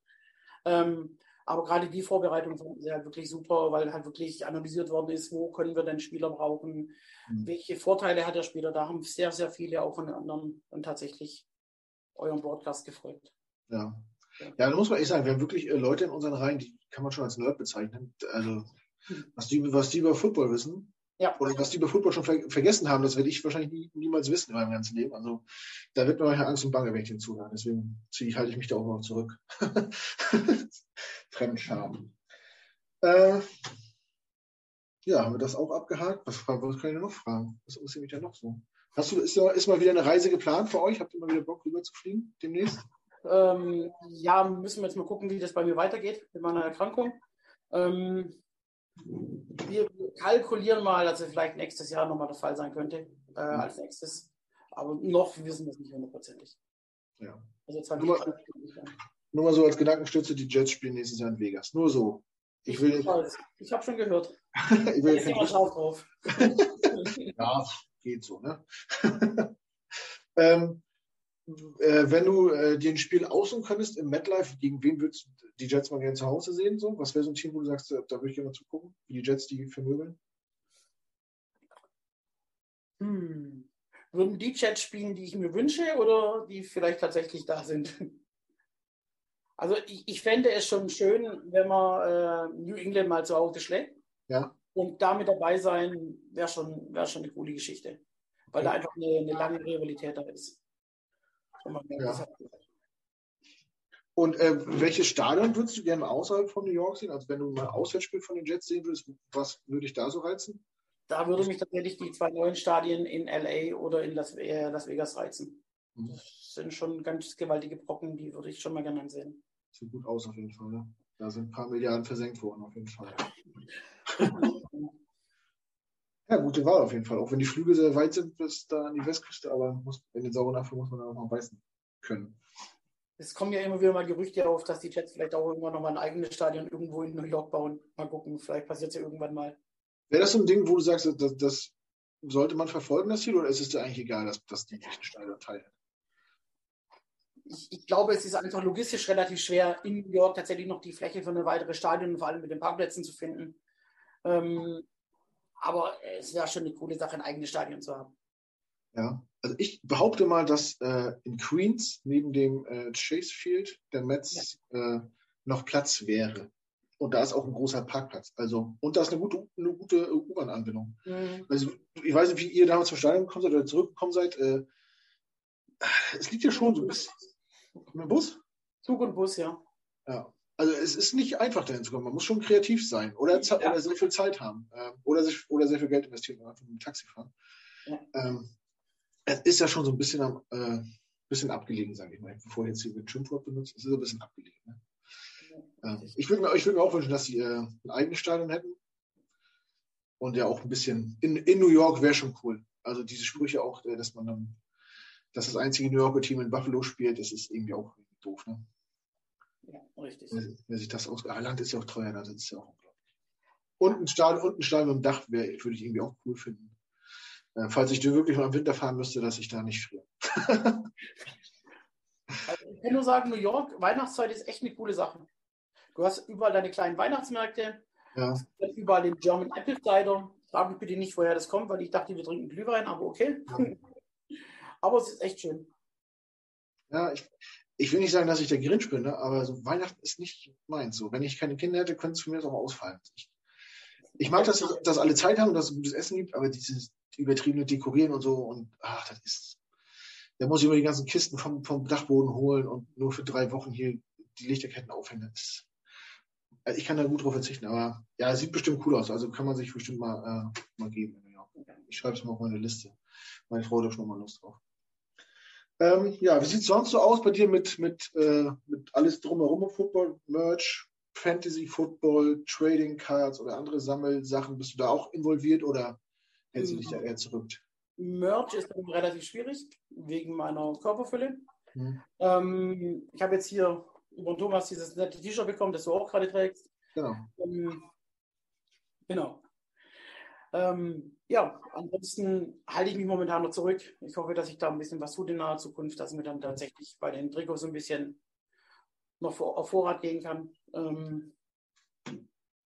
Ähm, aber gerade die Vorbereitung sie halt wirklich super, weil halt wirklich analysiert worden ist, wo können wir denn Spieler brauchen, mhm. welche Vorteile hat der Spieler. Da haben sehr, sehr viele auch von den anderen und tatsächlich euren Broadcast gefolgt. Ja, ja, da muss man echt sagen, wir haben wirklich äh, Leute in unseren Reihen, die kann man schon als Nerd bezeichnen. Also, was die, was die über Football wissen, ja. oder was die über Football schon ver vergessen haben, das werde ich wahrscheinlich nie, niemals wissen in meinem ganzen Leben. Also, da wird mir manchmal Angst und Bange, wenn ich den zuhöre. Deswegen ziehe, halte ich mich da auch noch zurück. Fremdscham. Äh, ja, haben wir das auch abgehakt? Was, was kann ich noch fragen? Was interessiert mich da noch so? Hast du, ist, ist mal wieder eine Reise geplant für euch? Habt ihr mal wieder Bock rüber zu fliegen demnächst? Ähm, ja, müssen wir jetzt mal gucken, wie das bei mir weitergeht mit meiner Erkrankung. Ähm, wir kalkulieren mal, dass es vielleicht nächstes Jahr nochmal der Fall sein könnte, äh, als nächstes. Aber noch wissen wir es nicht hundertprozentig. Ja. Also nur, mal, nur mal so als Gedankenstütze, die Jets spielen nächstes Jahr in Vegas. Nur so. Ich, will. Ich, ich habe schon gehört. ich will jetzt drauf. ja, geht so, ne? ähm, äh, wenn du äh, dir ein Spiel aussuchen könntest im MetLife, gegen wen würdest du die Jets mal gerne zu Hause sehen? So? Was wäre so ein Team, wo du sagst, da würde ich gerne mal zugucken, wie die Jets die vermöbeln? Hm. Würden die Jets spielen, die ich mir wünsche oder die vielleicht tatsächlich da sind? Also ich, ich fände es schon schön, wenn man äh, New England mal zu Hause schlägt. Ja. Und damit dabei sein, wäre schon, wär schon eine coole Geschichte. weil da einfach eine, eine lange Rivalität da ist. Ja. Und äh, welches Stadion würdest du gerne außerhalb von New York sehen? Also wenn du mal ein Auswärtsspiel von den Jets sehen würdest, was würde dich da so reizen? Da würde mich tatsächlich die zwei neuen Stadien in LA oder in Las, äh, Las Vegas reizen. Mhm. Das sind schon ganz gewaltige Brocken, die würde ich schon mal gerne ansehen. Sieht gut aus auf jeden Fall. Ne? Da sind ein paar Milliarden versenkt worden auf jeden Fall. ja, gute Wahl auf jeden Fall. Auch wenn die Flüge sehr weit sind bis da an die Westküste, aber muss, in den sauren Apfel muss man da auch noch beißen können. Es kommen ja immer wieder mal Gerüchte auf, dass die Jets vielleicht auch irgendwann noch mal ein eigenes Stadion irgendwo in New York bauen. Mal gucken, vielleicht passiert es ja irgendwann mal. Wäre das so ein Ding, wo du sagst, das, das sollte man verfolgen, das Ziel, oder ist es dir eigentlich egal, dass, dass die nicht ein Stadion teilen? Ich, ich, glaube, es ist einfach logistisch relativ schwer, in New York tatsächlich noch die Fläche für eine weitere Stadion, vor allem mit den Parkplätzen zu finden. Ähm, aber es wäre schon eine coole Sache, ein eigenes Stadion zu haben. Ja, also ich behaupte mal, dass äh, in Queens neben dem äh, Chase Field der Mets ja. äh, noch Platz wäre. Und da ist auch ein großer Parkplatz. Also, und da ist eine gute, eine gute U-Bahn-Anbindung. Mhm. Also, ich weiß nicht, wie ihr damals zum Stadion gekommen seid oder zurückgekommen seid. Äh, es liegt ja schon so ein bisschen. Mit dem Bus? Zug und Bus, ja. Ja. Also es ist nicht einfach dahin zu kommen. Man muss schon kreativ sein oder, ja. oder sehr viel Zeit haben. Äh, oder, sich, oder sehr viel Geld investieren und einfach mit dem Taxi fahren. Ja. Ähm, es ist ja schon so ein bisschen, am, äh, bisschen abgelegen, sage ich mal. Bevor ich jetzt hier mit Schimpfwort benutzt, es ist ein bisschen abgelegen. Ne? Ähm, ich würde mir, würd mir auch wünschen, dass sie äh, ein eigenes Stadion hätten. Und ja auch ein bisschen, in, in New York wäre schon cool. Also diese Sprüche auch, äh, dass man dann, dass das einzige New Yorker Team in Buffalo spielt, das ist irgendwie auch doof. Ne? Ja, richtig. Wer, sich das aus. Ah, Land ist ja auch teuer, das ist ja auch unglaublich. Und ein Stadion, und ein Stadion mit dem Dach würde ich irgendwie auch cool finden. Äh, falls ich dir wirklich mal im Winter fahren müsste, dass ich da nicht friere. also ich kann nur sagen, New York, Weihnachtszeit ist echt eine coole Sache. Du hast überall deine kleinen Weihnachtsmärkte, ja. überall den German Apple Cider. Frag mich bitte nicht, woher das kommt, weil ich dachte, wir trinken Glühwein, aber okay. Ja. aber es ist echt schön. Ja, ich, ich will nicht sagen, dass ich der Grinch bin, ne? aber so Weihnachten ist nicht meins. So, wenn ich keine Kinder hätte, könnte es für mich auch ausfallen. Ich, ich mag, dass, dass alle Zeit haben, dass es gutes Essen gibt, aber dieses übertriebene Dekorieren und so und ach, das ist. Da muss ich immer die ganzen Kisten vom, vom Dachboden holen und nur für drei Wochen hier die Lichterketten aufhängen. Das, also ich kann da gut drauf verzichten, aber ja, es sieht bestimmt cool aus. Also kann man sich bestimmt mal, äh, mal geben. Ich schreibe es mal auf meine Liste. Meine Frau hat schon mal Lust drauf. Ähm, ja, wie sieht es sonst so aus bei dir mit, mit, äh, mit alles drumherum Football, Merch, Fantasy Football, Trading Cards oder andere Sammelsachen? Bist du da auch involviert oder hältst du dich da eher zurück? Merch ist relativ schwierig, wegen meiner Körperfülle. Hm. Ähm, ich habe jetzt hier über Thomas dieses nette T-Shirt bekommen, das du auch gerade trägst. Genau. Ähm, genau. Ähm, ja, ansonsten halte ich mich momentan noch zurück. Ich hoffe, dass ich da ein bisschen was tut in naher Zukunft, dass mir dann tatsächlich bei den Trikots so ein bisschen noch auf Vorrat gehen kann. Ähm,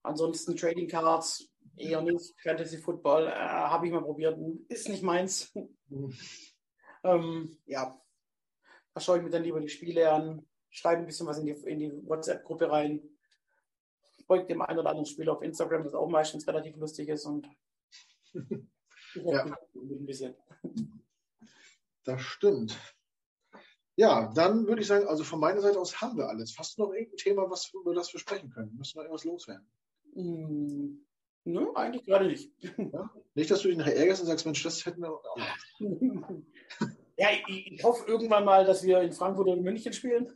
ansonsten Trading Cards eher nicht. Fantasy Football äh, habe ich mal probiert, ist nicht meins. ähm, ja, da schaue ich mir dann lieber die Spiele an, schreibe ein bisschen was in die, in die WhatsApp-Gruppe rein, folgt dem einen oder anderen Spieler auf Instagram, das auch meistens relativ lustig ist und ja. ein bisschen. Das stimmt. Ja, dann würde ich sagen, also von meiner Seite aus haben wir alles. Hast du noch irgendein Thema, was, über das wir sprechen können? Müssen wir irgendwas loswerden? Mm, nö, eigentlich gerade nicht. Ja? Nicht, dass du dich nachher ärgerst und sagst, Mensch, das hätten wir auch. ja, ich, ich, hoffe irgendwann mal, dass wir in Frankfurt oder in München spielen.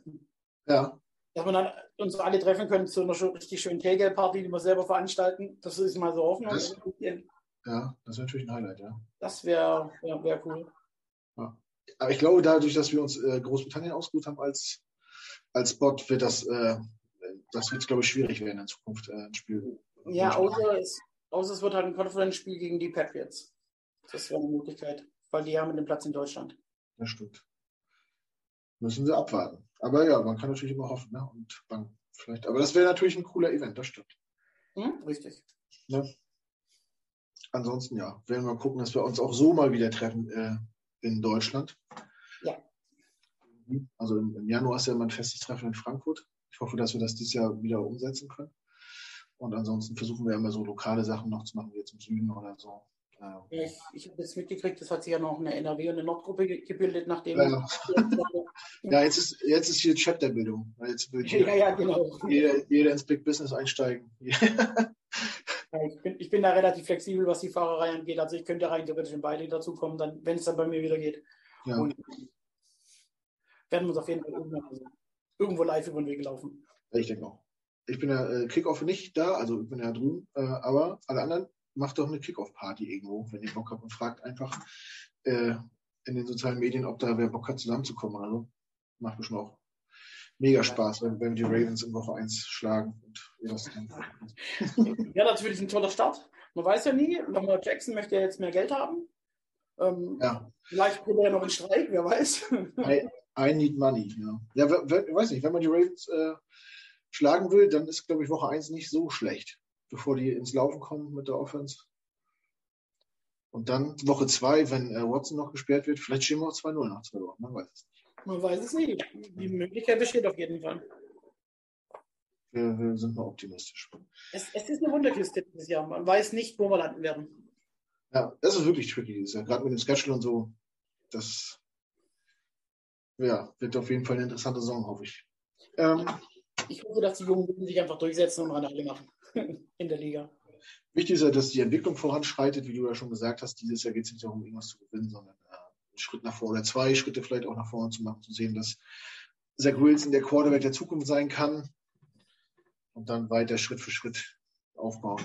Ja. Dass wir dann uns alle treffen können zu einer richtig schönen Tailgate-Party, die wir selber veranstalten. Das ist mal so Hoffnung. Das, ja, das wäre natürlich ein Highlight, ja. Das wäre wär, wär cool. Ja. Aber ich glaube, dadurch, dass wir uns äh, Großbritannien ausgesucht haben als, als Spot, wird das, äh, das wird, glaube ich, schwierig werden in Zukunft äh, ein Spiel. Ja, außer es, außer es wird halt ein Konferenzspiel gegen die Patriots. Das wäre eine Möglichkeit, weil die haben den Platz in Deutschland. Das stimmt. Müssen sie abwarten. Aber ja, man kann natürlich immer hoffen, ne? Und man vielleicht, aber das wäre natürlich ein cooler Event, das stimmt. Hm, richtig. Ne? Ansonsten ja, werden wir gucken, dass wir uns auch so mal wieder treffen äh, in Deutschland. Ja. Also im, im, Januar ist ja immer ein festes Treffen in Frankfurt. Ich hoffe, dass wir das dieses Jahr wieder umsetzen können. Und ansonsten versuchen wir immer so lokale Sachen noch zu machen, wie jetzt im Süden oder so. Ja. Ich, ich habe jetzt mitgekriegt, es hat sich ja noch eine NRW- und eine Nordgruppe gebildet, nachdem. Ja, ja jetzt, ist, jetzt ist hier Chapterbildung. Jetzt will ja, ja, genau. Jeder, jeder ins Big Business einsteigen. ich, bin, ich bin da relativ flexibel, was die Fahrerei angeht. Also ich könnte rein theoretisch in beide dazukommen, dann, wenn es dann bei mir wieder geht. Ja. Und werden wir uns auf jeden Fall irgendwann also irgendwo live über den Weg laufen. Ich denke auch. Ich bin ja äh, Kickoff nicht da, also ich bin ja drüben, äh, aber alle anderen macht doch eine Kickoff-Party irgendwo, wenn ihr Bock habt und fragt einfach äh, in den sozialen Medien, ob da wer Bock hat, zusammenzukommen oder so. Macht bestimmt auch mega Spaß, wenn, wenn die Ravens in Woche 1 schlagen. Und ja, natürlich ein toller Start. Man weiß ja nie, Lamar Jackson möchte ja jetzt mehr Geld haben. Ähm, ja. Vielleicht kommt er noch in Streik, wer weiß. I, I need money, ja. Ja, weiß nicht, wenn man die Ravens äh, schlagen will, dann ist, glaube ich, Woche 1 nicht so schlecht, bevor die ins Laufen kommen mit der Offense. Und dann Woche 2, wenn äh, Watson noch gesperrt wird, vielleicht stehen wir auch 2-0 nach 2 Wochen, man weiß es nicht. Man weiß es nicht. Die Möglichkeit besteht auf jeden Fall. Wir, wir sind mal optimistisch. Es, es, ist eine Wunderkiste dieses Jahr. Man weiß nicht, wo wir landen werden. Ja, das ist wirklich tricky. Gerade mit dem Schedule und so. Das ja, wird auf jeden Fall eine interessante Saison, hoffe ich. Ähm, ich hoffe, dass die Jungen sich einfach durchsetzen und alle machen in der Liga. Wichtig ist ja, dass die Entwicklung voranschreitet, wie du ja schon gesagt hast. Dieses Jahr geht es nicht darum, irgendwas zu gewinnen, sondern Schritt nach vorne oder zwei Schritte vielleicht auch nach vorne zu machen, zu sehen, dass Zach Wilson der Quarterback der Zukunft sein kann und dann weiter Schritt für Schritt aufbauen.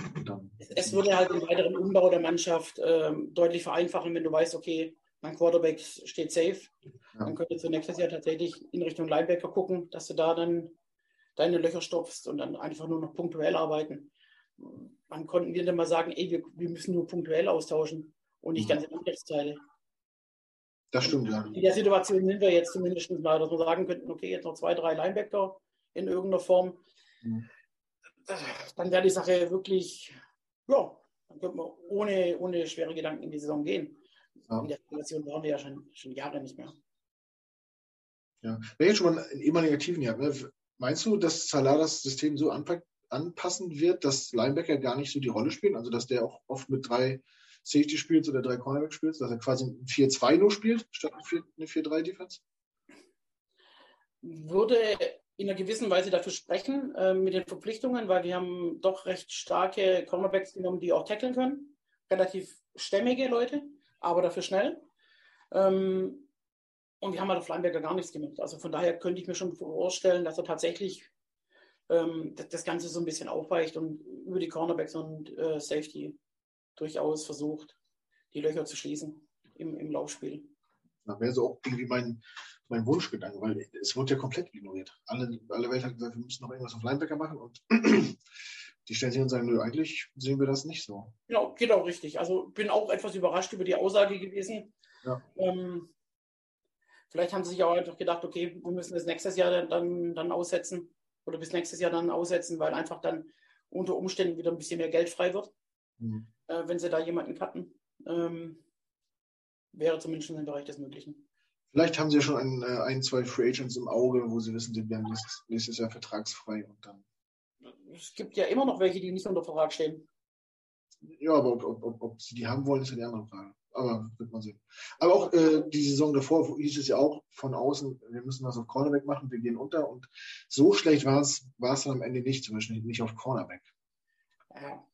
es würde halt den weiteren Umbau der Mannschaft ähm, deutlich vereinfachen, wenn du weißt, okay, mein Quarterback steht safe. Ja. Dann könntest du nächstes Jahr tatsächlich in Richtung Linebacker gucken, dass du da dann deine Löcher stopfst und dann einfach nur noch punktuell arbeiten. Wann konnten wir denn mal sagen, ey, wir, wir müssen nur punktuell austauschen und nicht mhm. ganze Angriffsteile? Das stimmt, ja. In der Situation sind wir jetzt zumindest mal, dass wir sagen könnten, okay, jetzt noch zwei, drei Linebacker in irgendeiner Form. Mhm. Dann wäre die Sache wirklich, ja, dann könnte man ohne, ohne schwere Gedanken in die Saison gehen. Ja. In der Situation waren wir ja schon, schon Jahre nicht mehr. Ja, wenn jetzt schon mal ein ehemaliger Tiefenjagd, ne? meinst du, dass Salah das System so anpassen wird, dass Linebacker gar nicht so die Rolle spielen? Also, dass der auch oft mit drei Safety spielt oder drei Cornerback spielt, dass er quasi ein 4-2 nur spielt, statt eine 4-3-Defense? Würde in einer gewissen Weise dafür sprechen äh, mit den Verpflichtungen, weil wir haben doch recht starke Cornerbacks genommen, die auch tackeln können. Relativ stämmige Leute aber dafür schnell. Ähm, und wir haben halt auf Linebacker gar nichts gemacht. Also von daher könnte ich mir schon vorstellen, dass er tatsächlich ähm, das Ganze so ein bisschen aufweicht und über die Cornerbacks und äh, Safety durchaus versucht, die Löcher zu schließen im, im Laufspiel. Das wäre so auch irgendwie mein, mein Wunschgedanke, weil es wurde ja komplett ignoriert. Alle, alle Welt hat gesagt, wir müssen noch irgendwas auf Linebacker machen und die stellen sich und sagen, nö, eigentlich sehen wir das nicht so. Genau, geht auch richtig. Also bin auch etwas überrascht über die Aussage gewesen. Ja. Ähm, vielleicht haben sie sich auch einfach gedacht, okay, wir müssen das nächstes Jahr dann, dann aussetzen oder bis nächstes Jahr dann aussetzen, weil einfach dann unter Umständen wieder ein bisschen mehr Geld frei wird, mhm. Äh, wenn sie da jemanden cutten. Ähm, wäre zumindest im Bereich des Möglichen. Vielleicht haben sie ja schon ein, äh, ein zwei Free Agents im Auge, wo sie wissen, die werden nächstes, nächstes Jahr vertragsfrei und dann es gibt ja immer noch welche, die nicht unter Vertrag stehen. Ja, aber ob, ob, ob, ob sie die haben wollen, ist ja die andere Frage. Aber wird man sehen. Aber auch äh, die Saison davor hieß es ja auch von außen, wir müssen was auf Cornerback machen, wir gehen unter. Und so schlecht war es, war es dann am Ende nicht, zum Beispiel nicht auf Cornerback. Ja,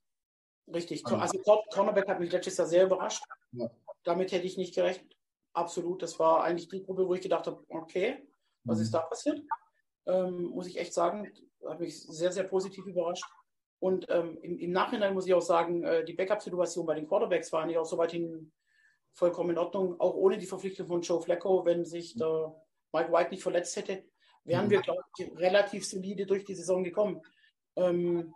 richtig. Also, also Cornerback hat mich letztes Jahr sehr überrascht. Ja. Damit hätte ich nicht gerechnet. Absolut. Das war eigentlich die Gruppe, wo ich gedacht habe, okay, was mhm. ist da passiert? Ähm, muss ich echt sagen, hat mich sehr, sehr positiv überrascht. Und ähm, im, im, Nachhinein muss ich auch sagen, äh, die Backup-Situation bei den Quarterbacks war eigentlich auch soweit hin vollkommen in Ordnung, auch ohne die Verpflichtung von Joe Flacco, wenn sich der Mike White nicht verletzt hätte, wären wir, glaube ich, relativ solide durch die Saison gekommen. Ähm,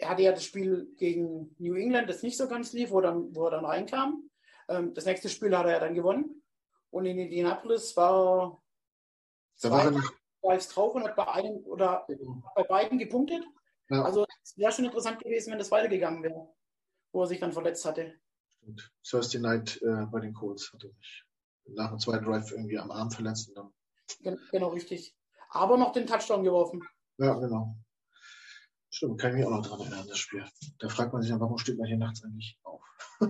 er hatte ja das Spiel gegen New England, das nicht so ganz lief, wo, dann, wo er dann reinkam. Ähm, das nächste Spiel hat er ja dann gewonnen. Und in Indianapolis war, da war er drauf und hat bei einem oder bei beiden gepunktet. Ja. Also es wäre schon interessant gewesen, wenn das weitergegangen wäre, wo er sich dann verletzt hatte. Stimmt. Thursday Night äh, bei den Colts hatte sich nach dem zweiten Drive irgendwie am Arm verletzt und dann. Genau, richtig. Aber noch den Touchdown geworfen. Ja, genau. Stimmt, kann ich mich auch noch dran erinnern, das Spiel. Da fragt man sich dann, warum steht man hier nachts eigentlich auf?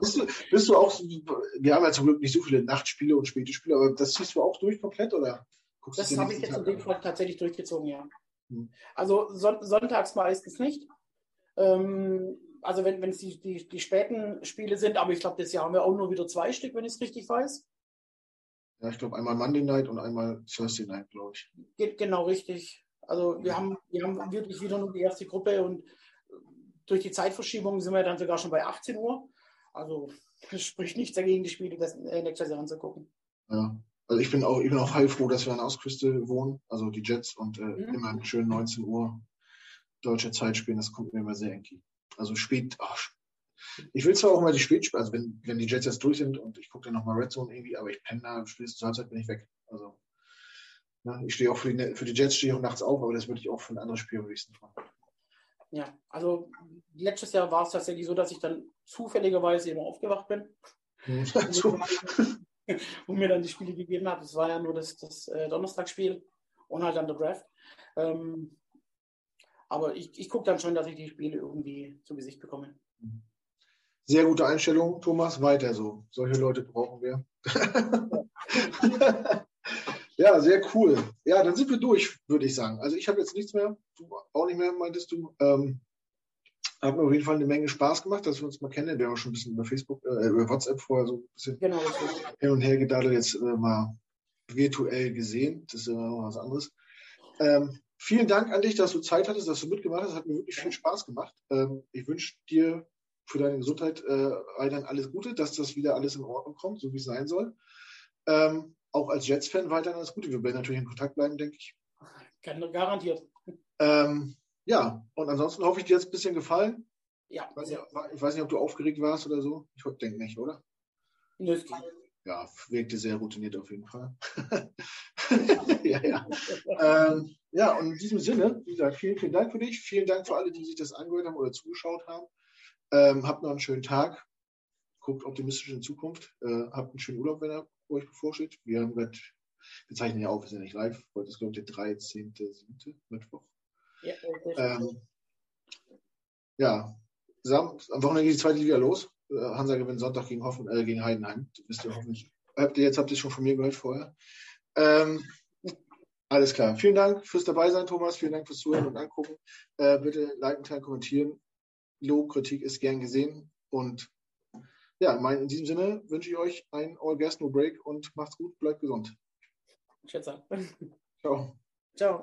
bist, du, bist du auch, wir haben ja zum Glück nicht so viele Nachtspiele und späte Spiele, aber das ziehst du auch durch komplett oder? das habe ich jetzt in dem Fall tatsächlich durchgezogen, ja. Hm. Also son sonntags meistens nicht. Ähm, also wenn es die, die, die späten Spiele sind, aber ich glaube, das Jahr haben wir auch nur wieder zwei Stück, wenn ich es richtig weiß. Ja, ich glaube einmal Monday Night und einmal Thursday Night, glaube ich. Geht genau richtig. Also wir haben, wir haben wirklich wieder nur die erste Gruppe und durch die Zeitverschiebung sind wir dann sogar schon bei 18 Uhr. Also es spricht nichts dagegen, die Spiele das äh, nächstes Jahr anzugucken. Ja, also ich bin auch, ich bin auch heilfroh, dass wir an Ausküste wohnen, also die Jets und äh, mhm. immer schön 19 Uhr deutsche Zeit spielen, das kommt mir immer sehr enki. Also spät, ach, ich will zwar auch mal die Spätspiele, also wenn, wenn die Jets jetzt durch sind und ich gucke dann nochmal Red Zone irgendwie, aber ich penne da, spätestens zur Halbzeit bin ich weg. Also ich stehe auch für die, für die Jets stehe ich auch nachts auf, aber das würde ich auch für ein anderes Spiel am liebsten machen. Ja, also letztes Jahr war es tatsächlich so, dass ich dann zufälligerweise immer aufgewacht bin. Hm. und mir dann die Spiele gegeben hat. Das war ja nur das, das äh, Donnerstagsspiel und halt dann der Draft. Ähm, aber ich, ich gucke dann schon, dass ich die Spiele irgendwie zu Gesicht bekomme. Sehr gute Einstellung, Thomas. Weiter so. Solche Leute brauchen wir. ja, sehr cool. Ja, dann sind wir durch, würde ich sagen. Also ich habe jetzt nichts mehr. Du auch nicht mehr, meintest du. Ähm, hat mir auf jeden Fall eine Menge Spaß gemacht, dass wir uns mal kennen. Wir haben schon ein bisschen über Facebook, äh, über WhatsApp vorher so ein bisschen genau, hin und her gedaddelt, jetzt äh, mal virtuell gesehen. Das ist immer noch was anderes. Ähm, vielen Dank an dich, dass du Zeit hattest, dass du mitgemacht hast. Hat mir wirklich viel Spaß gemacht. Ähm, ich wünsche dir für deine Gesundheit äh, weiterhin alles Gute, dass das wieder alles in Ordnung kommt, so wie es sein soll. Ähm, auch als Jets-Fan weiterhin alles Gute. Wir werden natürlich in Kontakt bleiben, denke ich. Garantiert. Ähm, ja, und ansonsten hoffe ich, dir hat es ein bisschen gefallen. Ja. Ich weiß, nicht, ich weiß, nicht, ob du aufgeregt warst oder so. Ich denke nicht, oder? Nö, es. Ja, wirkte sehr routiniert auf jeden Fall. ja, ja. ähm, ja, und in diesem Sinne, wie gesagt, vielen, vielen Dank für dich. Vielen Dank für alle, die sich das angehört haben oder zugeschaut haben. Ähm, habt noch einen schönen Tag. Guckt optimistisch in Zukunft. Äh, habt einen schönen Urlaub, wenn er euch bevorsteht. Wir haben grad, wir zeichnen ja auf, wir sind ja nicht live. Heute ist, glaube ich, der 13.7. Mittwoch. Ja, ähm, ja. am Wochenende geht die zweite Liga los. Äh, Hansa gewinnt Sonntag gegen, Hoffen, äh, gegen Heidenheim. Wisst ihr hoffentlich. Habt ihr jetzt habt ihr schon von mir gehört vorher. Ähm, alles klar. Vielen Dank fürs dabei sein, Thomas. Vielen Dank fürs Zuhören und Angucken. Äh, bitte liken, teilen, kommentieren. Lob, Kritik ist gern gesehen. Und ja, in diesem Sinne wünsche ich euch ein All Gas No Break und macht's gut, bleibt gesund. Schätze. Ciao. Ciao.